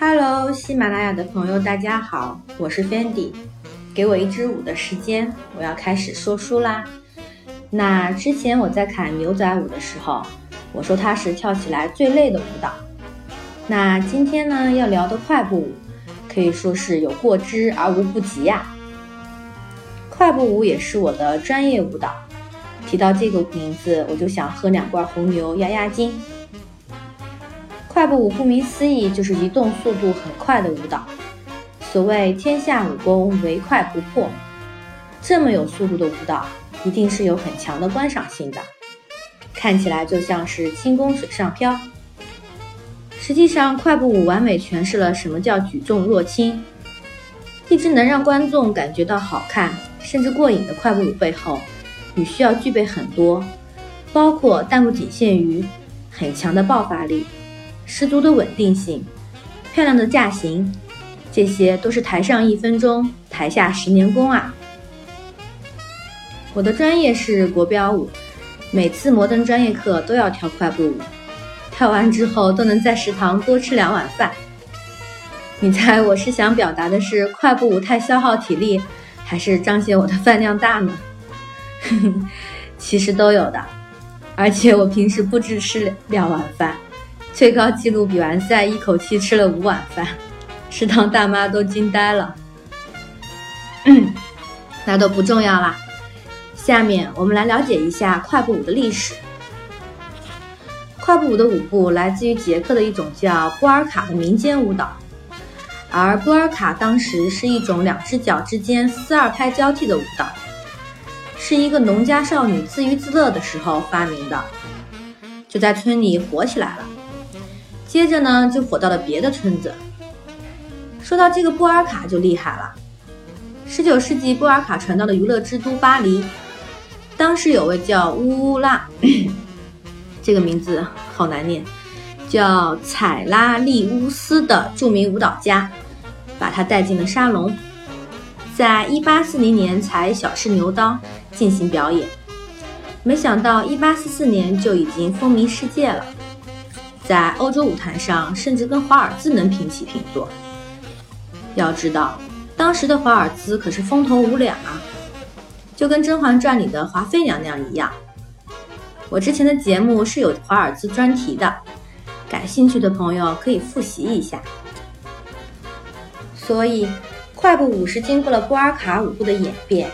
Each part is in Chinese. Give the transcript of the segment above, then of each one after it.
Hello，喜马拉雅的朋友，大家好，我是 Fendi。给我一支舞的时间，我要开始说书啦。那之前我在看牛仔舞的时候，我说它是跳起来最累的舞蹈。那今天呢，要聊的快步舞，可以说是有过之而无不及呀。快步舞也是我的专业舞蹈，提到这个名字，我就想喝两罐红牛压压惊。快步舞顾名思义就是移动速度很快的舞蹈。所谓天下武功唯快不破，这么有速度的舞蹈，一定是有很强的观赏性的，看起来就像是轻功水上漂。实际上，快步舞完美诠释了什么叫举重若轻。一支能让观众感觉到好看甚至过瘾的快步舞背后，你需要具备很多，包括但不仅限于很强的爆发力。十足的稳定性，漂亮的架型，这些都是台上一分钟，台下十年功啊！我的专业是国标舞，每次摩登专业课都要跳快步舞，跳完之后都能在食堂多吃两碗饭。你猜我是想表达的是快步舞太消耗体力，还是彰显我的饭量大呢？其实都有的，而且我平时不止吃两碗饭。最高纪录比完赛，一口气吃了五碗饭，食堂大妈都惊呆了。那都不重要啦，下面我们来了解一下快步舞的历史。快步舞的舞步来自于捷克的一种叫波尔卡的民间舞蹈，而波尔卡当时是一种两只脚之间四二拍交替的舞蹈，是一个农家少女自娱自乐的时候发明的，就在村里火起来了。接着呢，就火到了别的村子。说到这个波尔卡就厉害了。十九世纪，波尔卡传到了娱乐之都巴黎。当时有位叫乌拉，这个名字好难念，叫采拉利乌斯的著名舞蹈家，把他带进了沙龙，在一八四零年才小试牛刀进行表演，没想到一八四四年就已经风靡世界了。在欧洲舞坛上，甚至跟华尔兹能平起平坐。要知道，当时的华尔兹可是风头无两啊，就跟《甄嬛传》里的华妃娘娘一样。我之前的节目是有华尔兹专题的，感兴趣的朋友可以复习一下。所以，快步舞是经过了波尔卡舞步的演变，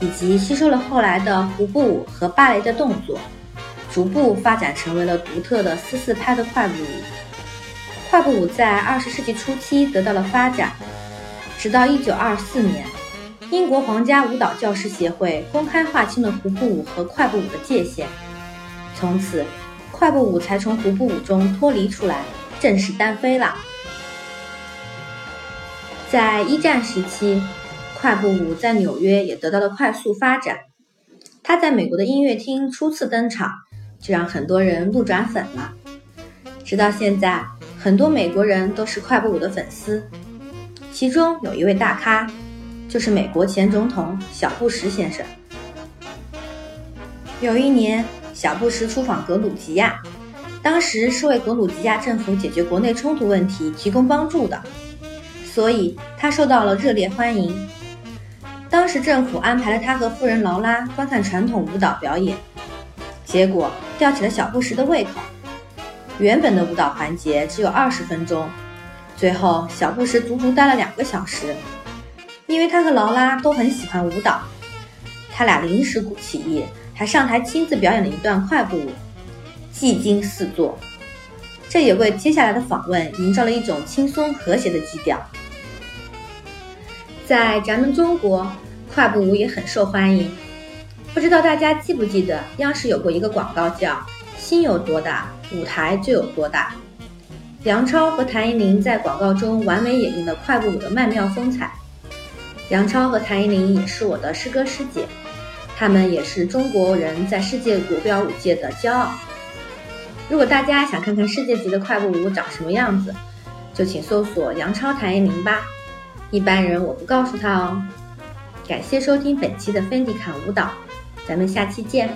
以及吸收了后来的胡步舞和芭蕾的动作。逐步发展成为了独特的四四拍的快步舞。快步舞在二十世纪初期得到了发展，直到一九二四年，英国皇家舞蹈教师协会公开划清了胡步舞和快步舞的界限，从此快步舞才从胡步舞中脱离出来，正式单飞了。在一战时期，快步舞在纽约也得到了快速发展，它在美国的音乐厅初次登场。就让很多人路转粉了。直到现在，很多美国人都是快步舞的粉丝。其中有一位大咖，就是美国前总统小布什先生。有一年，小布什出访格鲁吉亚，当时是为格鲁吉亚政府解决国内冲突问题提供帮助的，所以他受到了热烈欢迎。当时政府安排了他和夫人劳拉观看传统舞蹈表演。结果吊起了小布什的胃口。原本的舞蹈环节只有二十分钟，最后小布什足足待了两个小时。因为他和劳拉都很喜欢舞蹈，他俩临时起意，还上台亲自表演了一段快步舞，技惊四座。这也为接下来的访问营造了一种轻松和谐的基调。在咱们中国，快步舞也很受欢迎。不知道大家记不记得，央视有过一个广告叫“心有多大，舞台就有多大”。梁超和谭咏麟在广告中完美演绎了快步舞的曼妙风采。梁超和谭咏麟也是我的师哥师姐，他们也是中国人在世界国标舞界的骄傲。如果大家想看看世界级的快步舞长什么样子，就请搜索杨超、谭咏麟吧。一般人我不告诉他哦。感谢收听本期的芬迪侃舞蹈。咱们下期见。